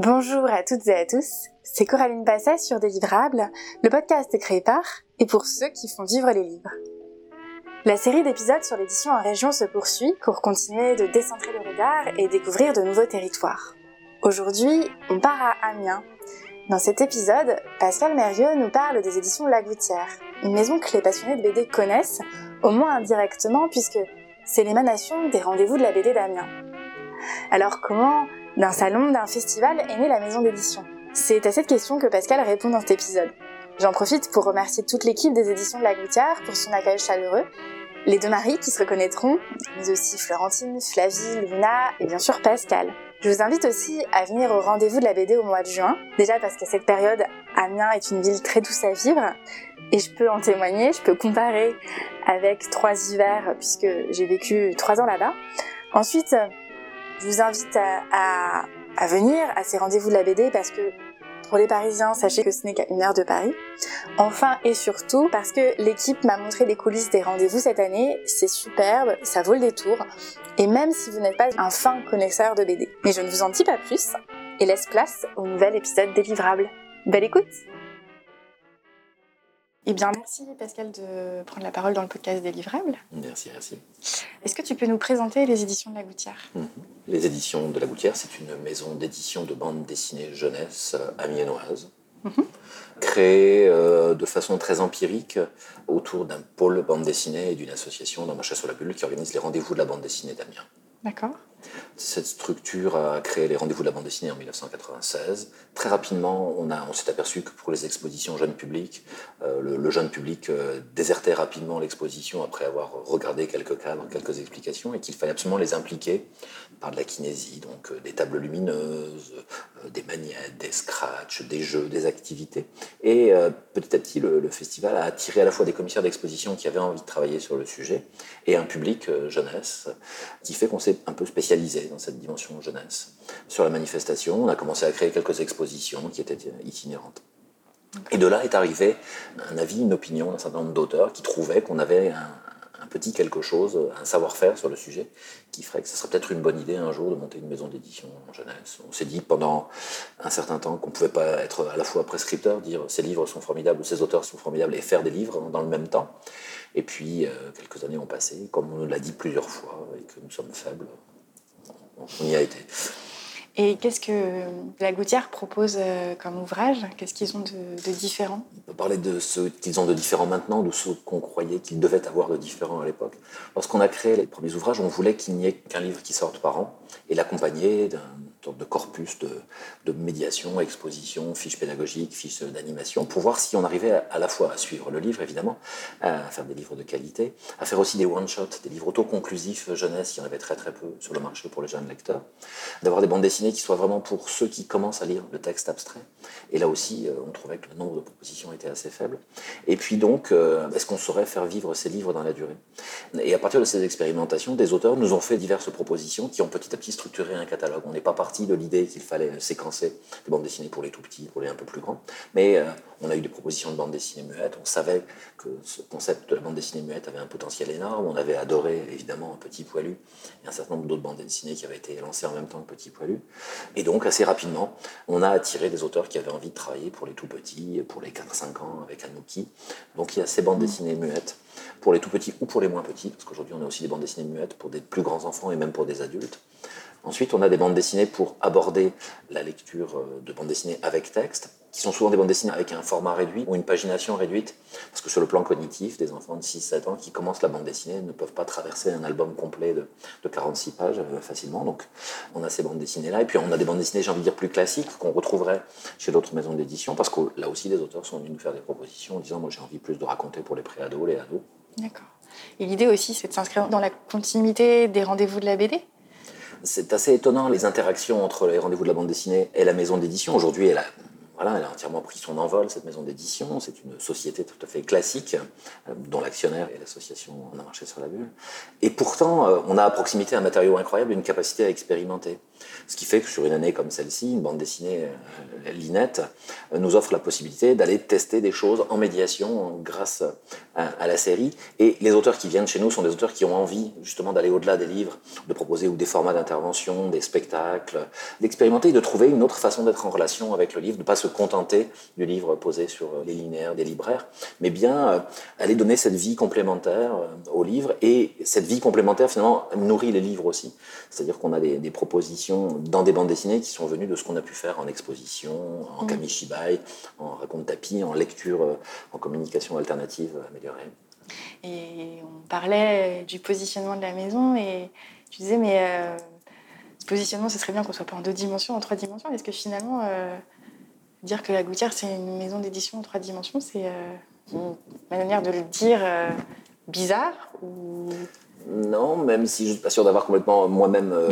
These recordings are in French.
Bonjour à toutes et à tous, c'est Coraline Passet sur Délivrable, le podcast créé par et pour ceux qui font vivre les livres. La série d'épisodes sur l'édition en région se poursuit pour continuer de décentrer le regard et découvrir de nouveaux territoires. Aujourd'hui, on part à Amiens. Dans cet épisode, Pascal Mérieux nous parle des éditions Lagoutière, une maison que les passionnés de BD connaissent, au moins indirectement puisque c'est l'émanation des rendez-vous de la BD d'Amiens. Alors comment, d'un salon, d'un festival, est née la maison d'édition C'est à cette question que Pascal répond dans cet épisode. J'en profite pour remercier toute l'équipe des éditions de la Gouttière pour son accueil chaleureux, les deux maris qui se reconnaîtront, mais aussi Florentine, Flavie, Luna et bien sûr Pascal. Je vous invite aussi à venir au rendez-vous de la BD au mois de juin, déjà parce qu'à cette période, Amiens est une ville très douce à vivre, et je peux en témoigner, je peux comparer avec trois hivers, puisque j'ai vécu trois ans là-bas. Ensuite, je vous invite à, venir à ces rendez-vous de la BD parce que pour les Parisiens, sachez que ce n'est qu'à une heure de Paris. Enfin et surtout parce que l'équipe m'a montré les coulisses des rendez-vous cette année. C'est superbe, ça vaut le détour. Et même si vous n'êtes pas un fin connaisseur de BD. Mais je ne vous en dis pas plus et laisse place au nouvel épisode délivrable. Belle écoute eh bien, merci Pascal de prendre la parole dans le podcast des livrables. Merci, merci. Est-ce que tu peux nous présenter les éditions de la Gouttière? Mmh. Les éditions de la Gouttière, c'est une maison d'édition de bande dessinée jeunesse amiénoise, mmh. créée euh, de façon très empirique autour d'un pôle bande dessinée et d'une association dans ma chasse la bulle qui organise les rendez-vous de la bande dessinée d'Amiens. D'accord. Cette structure a créé les rendez-vous de la bande dessinée en 1996. Très rapidement, on, on s'est aperçu que pour les expositions jeunes publics, euh, le, jeune public euh, désertait rapidement l'exposition après avoir regardé quelques cadres, quelques explications, et qu'il fallait absolument les impliquer par de la kinésie, donc euh, des tables lumineuses, des maniettes, des scratchs, des jeux, des activités. Et petit à petit, le, le, festival a attiré à la fois des commissaires d'exposition qui avaient envie de travailler sur le sujet, et un public jeunesse, qui fait qu'on s'est un peu spécialisé dans cette dimension jeunesse. Sur la manifestation, on a commencé à créer quelques expositions qui étaient itinérantes. Et de là est arrivé un avis, une opinion d'un certain nombre d'auteurs qui trouvaient qu'on avait un, petit quelque chose, un savoir-faire sur le sujet, qui ferait que ce serait peut-être une bonne idée un jour de monter une maison d'édition jeunesse. On s'est dit pendant un certain temps qu'on ne pouvait pas être à la fois prescripteur, dire ces livres sont formidables, ces auteurs sont formidables, et faire des livres dans le même temps. Et puis, euh, quelques années ont passé, comme on l'a dit plusieurs fois, et que nous sommes faibles, on y a été. Et qu'est-ce que la Gouttière propose euh, comme ouvrage? Qu'est-ce qu'ils ont de, de, différent? On peut parler de ce qu'ils ont de différent maintenant, de ce qu'on croyait qu'ils devaient avoir de différent à l'époque. Lorsqu'on a créé les premiers ouvrages, on voulait qu'il n'y ait qu'un livre qui sorte par an et l'accompagner d'un de corpus de, médiation, exposition, fiches pédagogiques, fiches d'animation, pour voir si on arrivait à, la fois à suivre le livre, évidemment, à faire des livres de qualité, à faire aussi des one-shots, des livres autoconclusifs jeunesse, il y en avait très très peu sur le marché pour les jeunes lecteurs, d'avoir des bandes dessinées qui soient vraiment pour ceux qui commencent à lire le texte abstrait. Et là aussi, on trouvait que le nombre de propositions était assez faible. Et puis donc, est-ce qu'on saurait faire vivre ces livres dans la durée? Et à partir de ces expérimentations, des auteurs nous ont fait diverses propositions qui ont petit à petit structuré un catalogue. On n'est pas parti de l'idée qu'il fallait séquencer des bandes dessinées pour les tout petits, pour les un peu plus grands, mais euh, on a eu des propositions de bandes dessinées muettes. On savait que ce concept de la bande dessinée muette avait un potentiel énorme. On avait adoré évidemment Petit Poilu et un certain nombre d'autres bandes dessinées qui avaient été lancées en même temps que Petit Poilu. Et donc assez rapidement, on a attiré des auteurs qui avaient envie de travailler pour les tout petits, pour les 4-5 ans avec Anouki. Donc il y a ces bandes dessinées muettes pour les tout petits ou pour les moins petits, parce qu'aujourd'hui on a aussi des bandes dessinées muettes pour des plus grands enfants et même pour des adultes. Ensuite, on a des bandes dessinées pour aborder la lecture de bandes dessinées avec texte, qui sont souvent des bandes dessinées avec un format réduit ou une pagination réduite, parce que sur le plan cognitif, des enfants de 6-7 ans qui commencent la bande dessinée ne peuvent pas traverser un album complet de, de 46 pages euh, facilement. Donc, on a ces bandes dessinées-là. Et puis, on a des bandes dessinées, j'ai envie de dire, plus classiques, qu'on retrouverait chez d'autres maisons d'édition, parce que là aussi, des auteurs sont venus nous faire des propositions en disant, moi, j'ai envie plus de raconter pour les préados, les ados. D'accord. Et l'idée aussi, c'est de s'inscrire dans la continuité des rendez-vous de la BD c'est assez étonnant les interactions entre les rendez-vous de la bande dessinée et la maison d'édition. Aujourd'hui, elle a voilà, elle a entièrement pris son envol, cette maison d'édition. C'est une société tout à fait classique, euh, dont l'actionnaire est l'association On a marché sur la bulle. Et pourtant, euh, on a à proximité un matériau incroyable, une capacité à expérimenter. Ce qui fait que sur une année comme celle-ci, une bande dessinée euh, Linette nous offre la possibilité d'aller tester des choses en médiation grâce à, la série. Et les auteurs qui viennent chez nous sont des auteurs qui ont envie justement d'aller au-delà des livres, de proposer ou des formats d'intervention, des spectacles, d'expérimenter et de trouver une autre façon d'être en relation avec le livre, de ne pas se contenter du livre posé sur les linéaires des libraires, mais bien euh, aller donner cette vie complémentaire euh, au livre. Et cette vie complémentaire, finalement, nourrit les livres aussi. C'est-à-dire qu'on a des, propositions dans des bandes dessinées qui sont venues de ce qu'on a pu faire en exposition, en kamishibai, en raconte tapis, en lecture, euh, en communication alternative améliorée. Et on parlait du positionnement de la maison et tu disais, mais ce positionnement, ce serait bien qu'on soit pas en deux dimensions, en trois dimensions. Est-ce que finalement, dire que la gouttière, c'est une maison d'édition en trois dimensions, c'est euh, une manière de le dire euh, bizarre ou... Non, même si je ne suis pas sûr d'avoir complètement moi-même euh,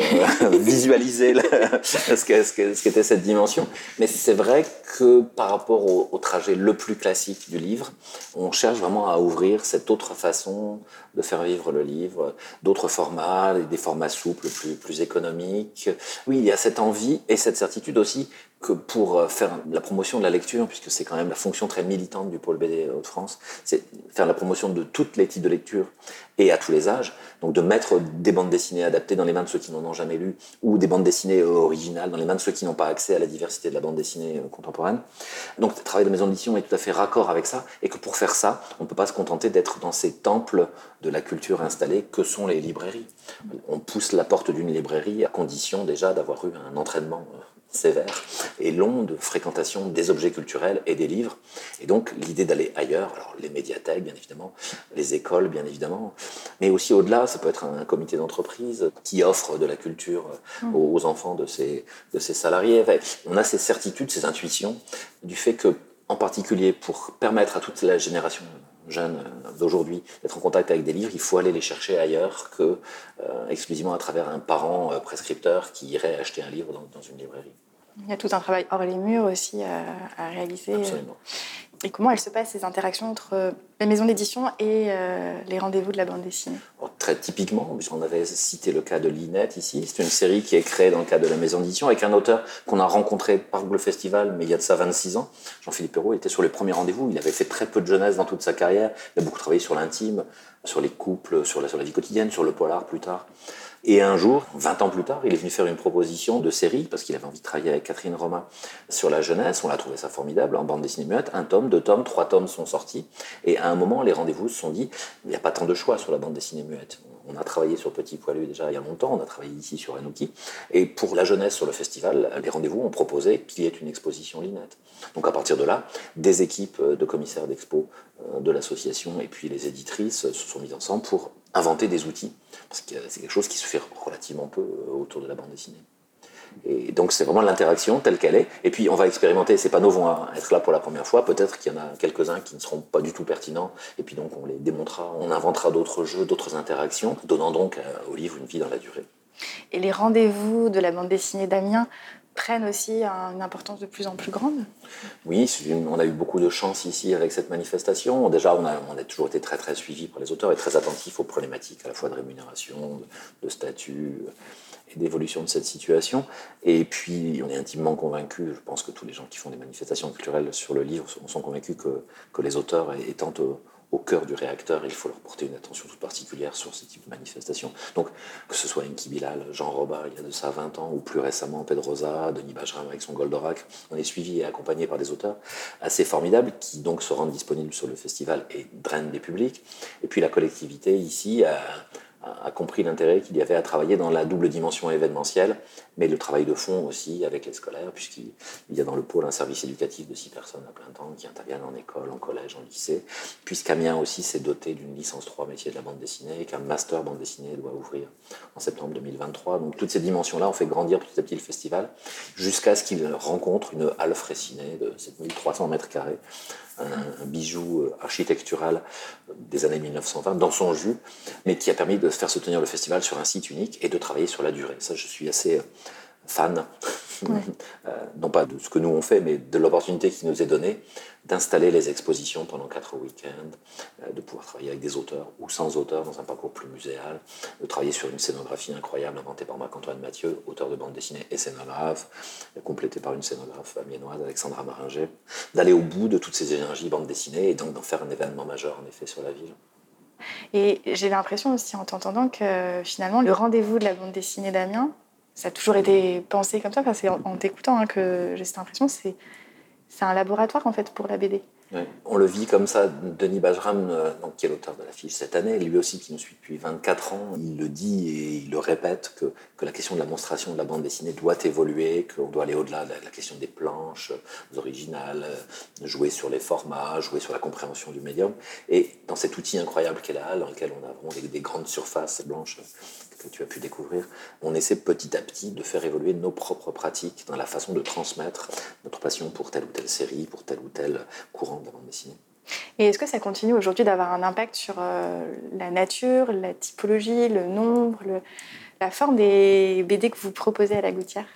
visualisé ce qu'était cette dimension. Mais c'est vrai que par rapport au, trajet le plus classique du livre, on cherche vraiment à ouvrir cette autre façon de faire vivre le livre, d'autres formats, des formats souples, plus économiques. Oui, il y a cette envie et cette certitude aussi que pour euh, faire la promotion de la lecture, puisque c'est quand même la fonction très militante du pôle BD Hauts-de-France, c'est faire la promotion de toutes les types de lecture et à tous les âges. Donc de mettre des bandes dessinées adaptées dans les mains de ceux qui n'en ont jamais lu, ou des bandes dessinées originales dans les mains de ceux qui n'ont pas accès à la diversité de la bande dessinée euh, contemporaine. Donc le travail de maison d'édition est tout à fait raccord avec ça, et que pour faire ça, on ne peut pas se contenter d'être dans ces temples de la culture installée que sont les librairies. On pousse la porte d'une librairie à condition déjà d'avoir eu un entraînement euh, sévère et long de fréquentation des objets culturels et des livres. Et donc l'idée d'aller ailleurs, alors les médiathèques bien évidemment, les écoles bien évidemment, mais aussi au-delà, ça peut être un comité d'entreprise qui offre de la culture mmh. aux enfants de ses, de ses salariés. on a ces certitudes, ces intuitions du fait que, en particulier pour permettre à toute la génération jeune d'aujourd'hui d'être en contact avec des livres, il faut aller les chercher ailleurs que euh, exclusivement à travers un parent euh, prescripteur qui irait acheter un livre dans une librairie. Il y a tout un travail hors les murs aussi à, réaliser. Absolument. Et comment elles se passent, ces interactions entre euh, les maisons d'édition et euh, les rendez-vous de la bande dessinée? Très typiquement, puisqu'on avait cité le cas de Linette ici, c'est une série qui est créée dans le cadre de la maison d'édition avec un auteur qu'on a rencontré par le festival, mais il y a de ça 26 ans. Jean-Philippe Hérault était sur les premiers rendez-vous. Il avait fait très peu de jeunesse dans toute sa carrière. Il a beaucoup travaillé sur l'intime, sur les couples, sur la, sur la vie quotidienne, sur le polar plus tard. Et un jour, 20 ans plus tard, il est venu faire une proposition de série, parce qu'il avait envie de travailler avec Catherine Romain sur la jeunesse. On a trouvé ça formidable, en bande dessinée muette. Un tome, deux tomes, trois tomes sont sortis. Et à un moment, les rendez-vous se sont dit, il n'y a pas tant de choix sur la bande dessinée muette. On a travaillé sur Petit Poilu déjà il y a longtemps, on a travaillé ici sur Anouki. Et pour la jeunesse sur le festival, les rendez-vous ont proposé qu'il y ait une exposition Linette. Donc à partir de là, des équipes de commissaires d'expo euh, de l'association et puis les éditrices se sont mises ensemble pour inventer des outils, parce que c'est quelque chose qui se fait relativement peu euh, autour de la bande dessinée. Et donc c'est vraiment l'interaction telle qu'elle est. Et puis on va expérimenter, ces panneaux vont être là pour la première fois, peut-être qu'il y en a quelques-uns qui ne seront pas du tout pertinents, et puis donc on les démontrera, on inventera d'autres jeux, d'autres interactions, donnant donc euh, au livre une vie dans la durée. Et les rendez-vous de la bande dessinée d'Amiens prennent aussi une importance de plus en plus grande? Oui, on a eu beaucoup de chance ici avec cette manifestation. Déjà, on a, on a toujours été très très suivi par les auteurs et très attentifs aux problématiques à la fois de rémunération, de, statut et d'évolution de cette situation. Et puis, on est intimement convaincus, je pense que tous les gens qui font des manifestations culturelles sur le livre sont, convaincus que, que les auteurs étant au cœur du réacteur, il faut leur porter une attention toute particulière sur ce type de manifestation. Donc, que ce soit Enki Bilal, Jean Robin, il y a de ça 20 ans, ou plus récemment Pedrosa, Denis Bajram avec son Goldorak, on est suivi et accompagné par des auteurs assez formidables qui donc se rendent disponibles sur le festival et drainent des publics. Et puis la collectivité ici a a compris l'intérêt qu'il y avait à travailler dans la double dimension événementielle, mais le travail de fond aussi avec les scolaires, puisqu'il y a dans le pôle un service éducatif de six personnes à plein temps qui interviennent en école, en collège, en lycée, puisqu'Amiens aussi s'est doté d'une licence 3 métier de la bande dessinée qu'un master bande dessinée doit ouvrir en septembre 2023. Donc toutes ces dimensions-là ont fait grandir petit à petit le festival, jusqu'à ce qu'il rencontre une halle frécinée de 7300 mètres carrés un, bijou euh, architectural des années 1920 dans son jus, mais qui a permis de faire se tenir le festival sur un site unique et de travailler sur la durée. Ça, je suis assez euh, fan non pas de ce que nous on fait, mais de l'opportunité qui nous est donnée d'installer les expositions pendant quatre week-ends, de pouvoir travailler avec des auteurs ou sans auteurs dans un parcours plus muséal, de travailler sur une scénographie incroyable inventée par Marc-Antoine Mathieu, auteur de bande dessinée et scénographe, complétée par une scénographe amiénoise, Alexandra Maringer, d'aller au bout de toutes ces énergies bande dessinée et donc d'en faire un événement majeur en effet sur la ville. Et j'ai l'impression aussi en t'entendant que finalement le rendez-vous de la bande dessinée d'Amiens, ça a toujours été pensé comme ça. Enfin, c'est en, t'écoutant hein, que j'ai cette impression, c'est un laboratoire en fait pour la BD. On le vit comme ça. Denis Bajram, euh, qui est l'auteur de l'affiche cette année, lui aussi qui nous suit depuis 24 ans, il le dit et il le répète que, la question de la monstration de la bande dessinée doit évoluer, qu'on doit aller au-delà de la question des planches originales, euh, jouer sur les formats, jouer sur la compréhension du médium. Et dans cet outil incroyable qu'est la dans lequel on a vraiment des grandes surfaces blanches que tu as pu découvrir, on essaie petit à petit de faire évoluer nos propres pratiques dans la façon de transmettre notre passion pour telle ou telle série, pour tel ou tel courant de la bande dessinée. Et est-ce que ça continue aujourd'hui d'avoir un impact sur euh, la nature, la typologie, le nombre, la forme des BD que vous proposez à la gouttière?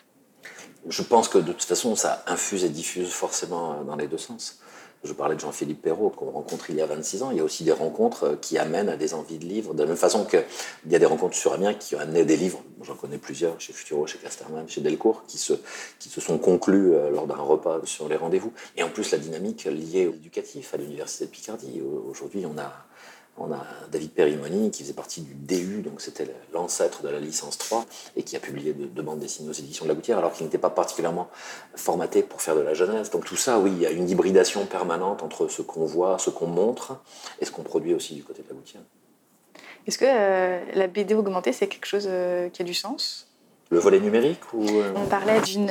Je pense que de toute façon, ça infuse et diffuse forcément euh, dans les deux sens. Je parlais de Jean-Philippe Perrault, qu'on rencontre il y a 26 ans. Il y a aussi des rencontres euh, qui amènent à des envies de livres. De la même façon qu'il y a des rencontres sur Amiens qui ont amené des livres. J'en connais plusieurs, chez Futuro, chez Casterman, chez Delcourt, qui se, qui se sont conclus euh, lors d'un repas sur les rendez-vous. Et en plus, la dynamique liée au éducatif, à l'Université de Picardie. Aujourd'hui, on a on a David Perimoni qui faisait partie du DU, donc c'était l'ancêtre de la licence 3, et qui a publié deux, bandes dessinées aux éditions de la Gouttière, alors qu'il n'était pas particulièrement formaté pour faire de la jeunesse. Donc tout ça, oui, il y a une hybridation permanente entre ce qu'on voit, ce qu'on montre, et ce qu'on produit aussi du côté de la Gouttière. Est-ce que euh, la BD augmentée, c'est quelque chose euh, qui a du sens? Le volet numérique ou euh? On parlait d'une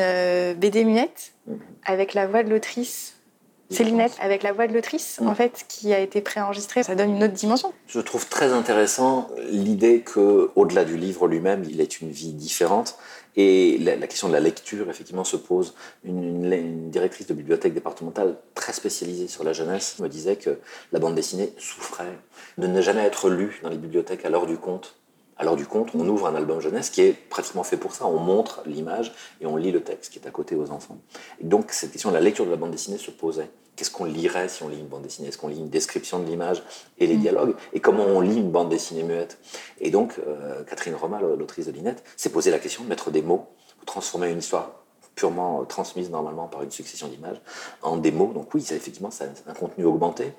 BD muette mhm. avec la voix de l'autrice Célinette, avec la voix de l'autrice, en fait, qui a été préenregistrée, ça donne une autre dimension. Je trouve très intéressant l'idée que, au-delà du livre lui-même, il est une vie différente. Et la, question de la lecture, effectivement, se pose. Une, directrice de bibliothèque départementale très spécialisée sur la jeunesse me disait que la bande dessinée souffrait de ne jamais être lue dans les bibliothèques à l'heure du compte. L'heure du compte, on ouvre un album jeunesse qui est pratiquement fait pour ça. On montre l'image et on lit le texte qui est à côté aux enfants. Et donc, cette question de la lecture de la bande dessinée se posait. Qu'est-ce qu'on lirait si on lit une bande dessinée? Est-ce qu'on lit une description de l'image et les mm. dialogues? Et comment on lit une bande dessinée muette? Et donc, euh, Catherine Roma, l'autrice de Linette, s'est posé la question de mettre des mots pour transformer une histoire purement transmise normalement par une succession d'images en mots. Donc oui, effectivement c'est un contenu augmenté.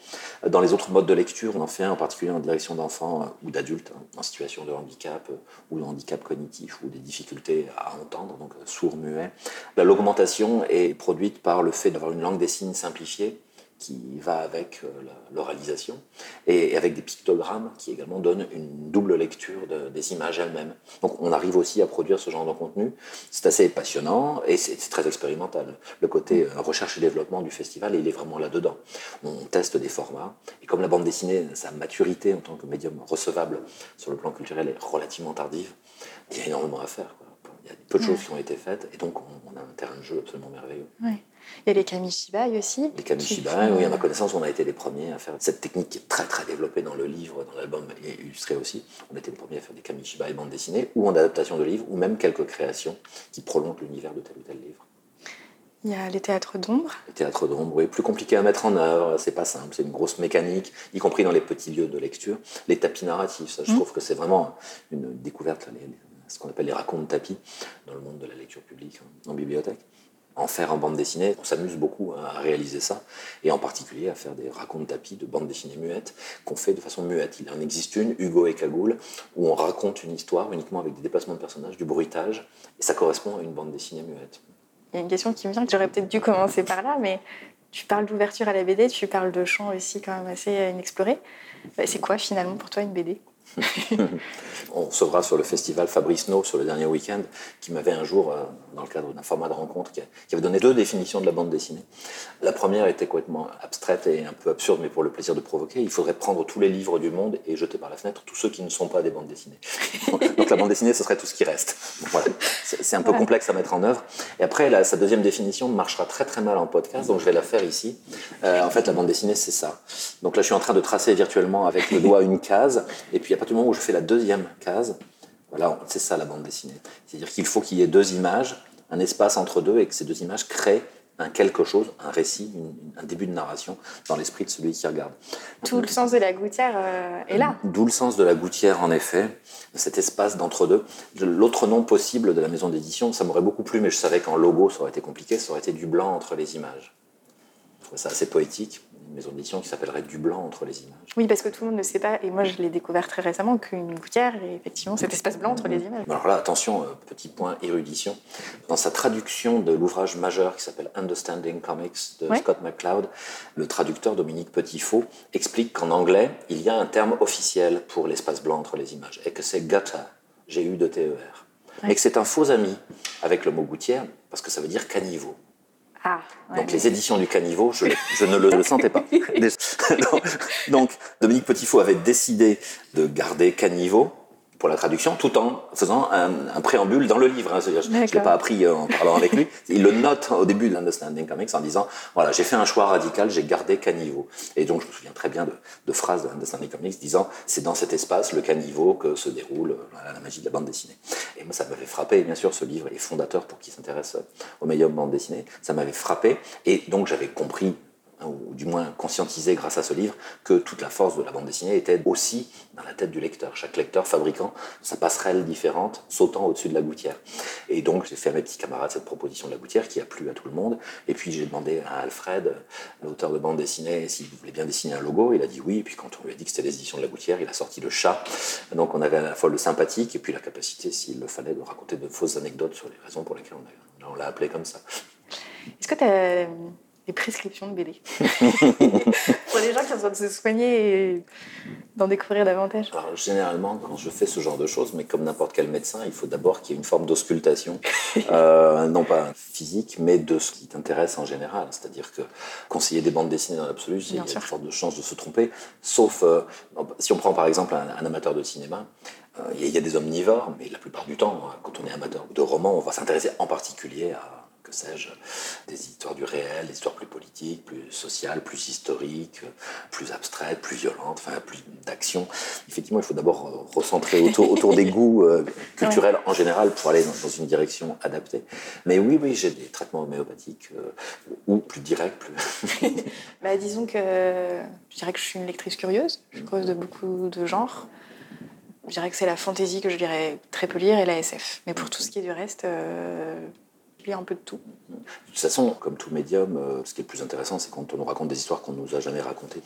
Dans les autres modes de lecture, on en fait un en particulier en direction d'enfants euh, ou d'adultes hein, en situation de handicap euh, ou de handicap cognitif ou des difficultés à entendre, donc sourds, muets. L'augmentation est produite par le fait d'avoir une langue des signes simplifiée qui va avec euh, l'oralisation, et avec des pictogrammes qui également donnent une double lecture des images elles-mêmes. Donc on arrive aussi à produire ce genre de contenu. C'est assez passionnant et c'est très expérimental. Le côté euh, recherche et développement du festival, il est vraiment là-dedans. On teste des formats, et comme la bande dessinée, sa maturité en tant que médium recevable sur le plan culturel est relativement tardive, il y a énormément à faire. Il y a peu de choses qui ont été faites, et donc on, a un terrain de jeu absolument merveilleux. Il y a les kamishibai aussi. Les kamishibai, oui, à ma connaissance, on a été les premiers à faire cette technique qui est très très développée dans le livre, dans l'album et illustré aussi. On a été les premiers à faire des kamishibai bande dessinée, ou en adaptation de livres, ou même quelques créations qui prolongent l'univers de tel ou tel livre. Il y a les théâtres d'ombre. Les théâtres d'ombre, oui, plus compliqué à mettre en œuvre, c'est pas simple, c'est une grosse mécanique, y compris dans les petits lieux de lecture. Les tapis narratifs, ça, je mmh. trouve que c'est vraiment une découverte, ce qu'on appelle les racontes tapis dans le monde de la lecture publique en bibliothèque en faire en bande dessinée. On s'amuse beaucoup hein, à réaliser ça, et en particulier à faire des racontes tapis de bande dessinée muette qu'on fait de façon muette. Il en existe une, Hugo et Cagoule, où on raconte une histoire uniquement avec des déplacements de personnages, du bruitage, et ça correspond à une bande dessinée muette. Il y a une question qui me vient, que j'aurais peut-être dû commencer par là, mais tu parles d'ouverture à la BD, tu parles de champs aussi quand même assez inexplorés. C'est quoi finalement pour toi une BD on recevra sur le festival Fabrice No sur le dernier week-end, qui m'avait un jour, euh, dans le cadre d'un format de rencontre, qui, avait donné deux définitions de la bande dessinée. La première était complètement abstraite et un peu absurde, mais pour le plaisir de provoquer. Il faudrait prendre tous les livres du monde et jeter par la fenêtre tous ceux qui ne sont pas des bandes dessinées. Donc la bande dessinée, ce serait tout ce qui reste. C'est un peu complexe à mettre en œuvre. Et après, sa deuxième définition marchera très très mal en podcast, donc je vais la faire ici. Euh, en fait, la bande dessinée, c'est ça. Donc là, je suis en train de tracer virtuellement avec le doigt une case, et puis partir du moment où je fais la deuxième case, voilà, c'est ça la bande dessinée. C'est-à-dire qu'il faut qu'il y ait deux images un espace entre deux et que ces deux images créent un quelque chose, un récit, un début de narration dans l'esprit de celui qui regarde. Tout le sens de la gouttière euh, est là. D'où le sens de la gouttière, en effet, cet espace d'entre-deux. L'autre nom possible de la maison d'édition, ça m'aurait beaucoup plu, mais je savais qu'en logo, ça aurait été compliqué, ça aurait été du blanc entre les images. Je trouvais ça assez poétique une maison d'édition qui s'appellerait Du blanc entre les images. Oui, parce que tout le monde ne sait pas, et moi je l'ai découvert très récemment, qu'une gouttière est effectivement cet espace blanc entre les images. Alors là, attention, euh, petit point érudition. Dans sa traduction de l'ouvrage majeur qui s'appelle Understanding Comics de Scott McCloud, le traducteur Dominique Petitfaux explique qu'en anglais, il y a un terme officiel pour l'espace blanc entre les images, et que c'est gutter, G-U-D-T-E-R. Mais que c'est un faux ami avec le mot gouttière, parce que ça veut dire caniveau. Ah, donc les éditions du Caniveau, je, ne le, sentais pas. donc Dominique Petitfaux avait décidé de garder Caniveau pour la traduction, tout en faisant un, préambule dans le livre. Hein. Je ne l'ai pas appris en parlant avec lui. Il le note au début de l'Understanding Comics en disant voilà, j'ai fait un choix radical, j'ai gardé caniveau. Et donc, je me souviens très bien de, phrases de l'Understanding Comics disant c'est dans cet espace, le caniveau, que se déroule la magie de la bande dessinée. Et moi, ça m'avait frappé, bien sûr, ce livre est fondateur pour qui s'intéresse au meilleur bande dessinée. Ça m'avait frappé. Et donc, j'avais compris ou du moins conscientiser grâce à ce livre, que toute la force de la bande dessinée était aussi dans la tête du lecteur. Chaque lecteur fabriquant sa passerelle différente, sautant au-dessus de la gouttière. Et donc j'ai fait à mes petits camarades cette proposition de la gouttière qui a plu à tout le monde. Et puis j'ai demandé à Alfred, l'auteur de bande dessinée, s'il voulait bien dessiner un logo. Il a dit oui. Et puis quand on lui a dit que c'était les éditions de la gouttière, il a sorti le chat. Donc on avait à la fois le sympathique et puis la capacité, s'il le fallait, de raconter de fausses anecdotes sur les raisons pour lesquelles on l'a appelé comme ça. Est-ce que tu as des prescriptions de BD. Pour les gens qui ont besoin de se soigner et d'en découvrir davantage. Alors, généralement, quand je fais ce genre de choses, mais comme n'importe quel médecin, il faut d'abord qu'il y ait une forme d'auscultation, euh, non pas physique, mais de ce qui t'intéresse en général. C'est-à-dire que conseiller des bandes dessinées dans l'absolu, il y a une forte chance de se tromper, sauf euh, si on prend par exemple un, amateur de cinéma. Euh, il y a des omnivores, mais la plupart du temps, quand on est amateur de romans, on va s'intéresser en particulier à que sais-je, des histoires du réel, des histoires plus politiques, plus sociales, plus historiques, plus abstraites, plus violentes, enfin plus d'action. Effectivement, il faut d'abord recentrer autour, autour des goûts euh, culturels en général pour aller dans, une direction adaptée. Mais oui, oui, j'ai des traitements homéopathiques euh, ou plus directs. Plus... bah, disons que je dirais que je suis une lectrice curieuse, je cause de beaucoup de genres. Je dirais que c'est la fantaisie que je dirais très peu lire et la SF. Mais pour tout ce qui est du reste, euh, un peu de tout. De toute façon, comme tout médium, euh, ce qui est le plus intéressant, c'est quand on nous raconte des histoires qu'on ne nous a jamais racontées.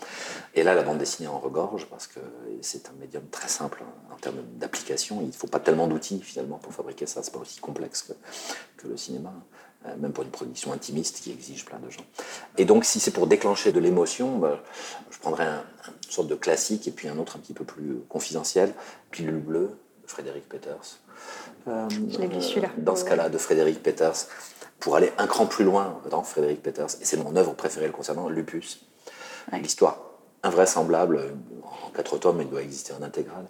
Et là, la bande dessinée en regorge, parce que c'est un médium très simple en termes d'application. Il ne faut pas tellement d'outils, finalement, pour fabriquer ça. C'est pas aussi complexe que, le cinéma, euh, même pour une production intimiste qui exige plein de gens. Et donc, si c'est pour déclencher de l'émotion, bah, je prendrais un, une sorte de classique et puis un autre un petit peu plus confidentiel, Pilule bleue, Frédéric Peters dans ce cas-là, de Frédéric Peters, pour aller un cran plus loin dans Frédéric Peters, et c'est mon œuvre préférée le concernant, Lupus. L'histoire invraisemblable, en quatre tomes, il doit exister en intégrale.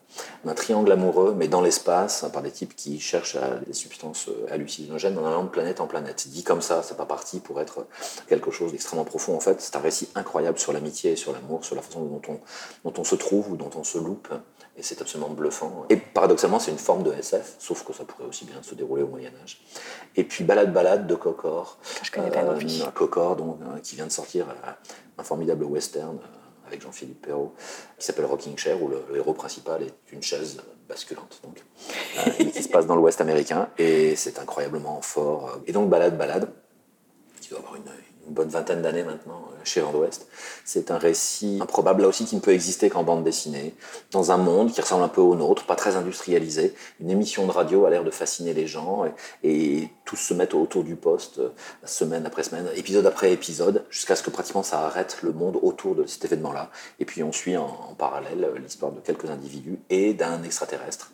Un triangle amoureux, mais dans l'espace, par des types qui cherchent des substances hallucinogènes en allant de planète en planète. Dit comme ça, c'est pas parti pour être quelque chose d'extrêmement profond. En fait, c'est un récit incroyable sur l'amitié, sur l'amour, sur la façon dont on, dont on se trouve ou dont on se loupe et c'est absolument bluffant. Et paradoxalement, c'est une forme de SF, sauf que ça pourrait aussi bien se dérouler au Moyen-Âge. Et puis Balade Balade de Cocor. Je connais pas euh, Cocor, donc, euh, qui vient de sortir euh, un formidable western avec Jean-Philippe Perrault, qui s'appelle Rocking Chair, où le, héros principal est une chaise basculante, donc, qui se passe dans l'Ouest américain, et c'est incroyablement fort. Et donc Balade Balade, qui doit avoir une, une bonne vingtaine d'années maintenant euh, chez Land Ouest. C'est un récit improbable là aussi qui ne peut exister qu'en bande dessinée, dans un monde qui ressemble un peu au nôtre, pas très industrialisé. Une émission de radio a l'air de fasciner les gens et, tous se mettent autour du poste euh, semaine après semaine, épisode après épisode, jusqu'à ce que pratiquement ça arrête le monde autour de cet événement-là. Et puis on suit en, en parallèle euh, l'histoire de quelques individus et d'un extraterrestre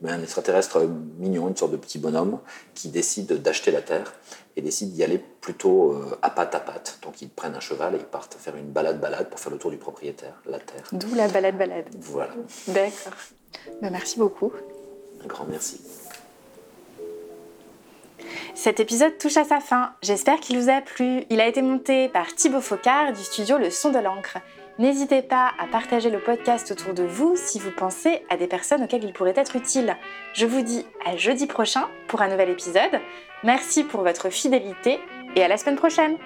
mais un extraterrestre mignon, une sorte de petit bonhomme, qui décide d'acheter la Terre et décide d'y aller plutôt euh, à patte à patte. Donc ils prennent un cheval et ils partent faire une balade-balade pour faire le tour du propriétaire, la Terre. D'où la balade-balade. Voilà. D'accord. Ben, merci beaucoup. Un grand merci. Cet épisode touche à sa fin. J'espère qu'il vous a plu. Il a été monté par Thibaut Focard du studio Le Son de l'encre. N'hésitez pas à partager le podcast autour de vous si vous pensez à des personnes auxquelles il pourrait être utile. Je vous dis à jeudi prochain pour un nouvel épisode. Merci pour votre fidélité et à la semaine prochaine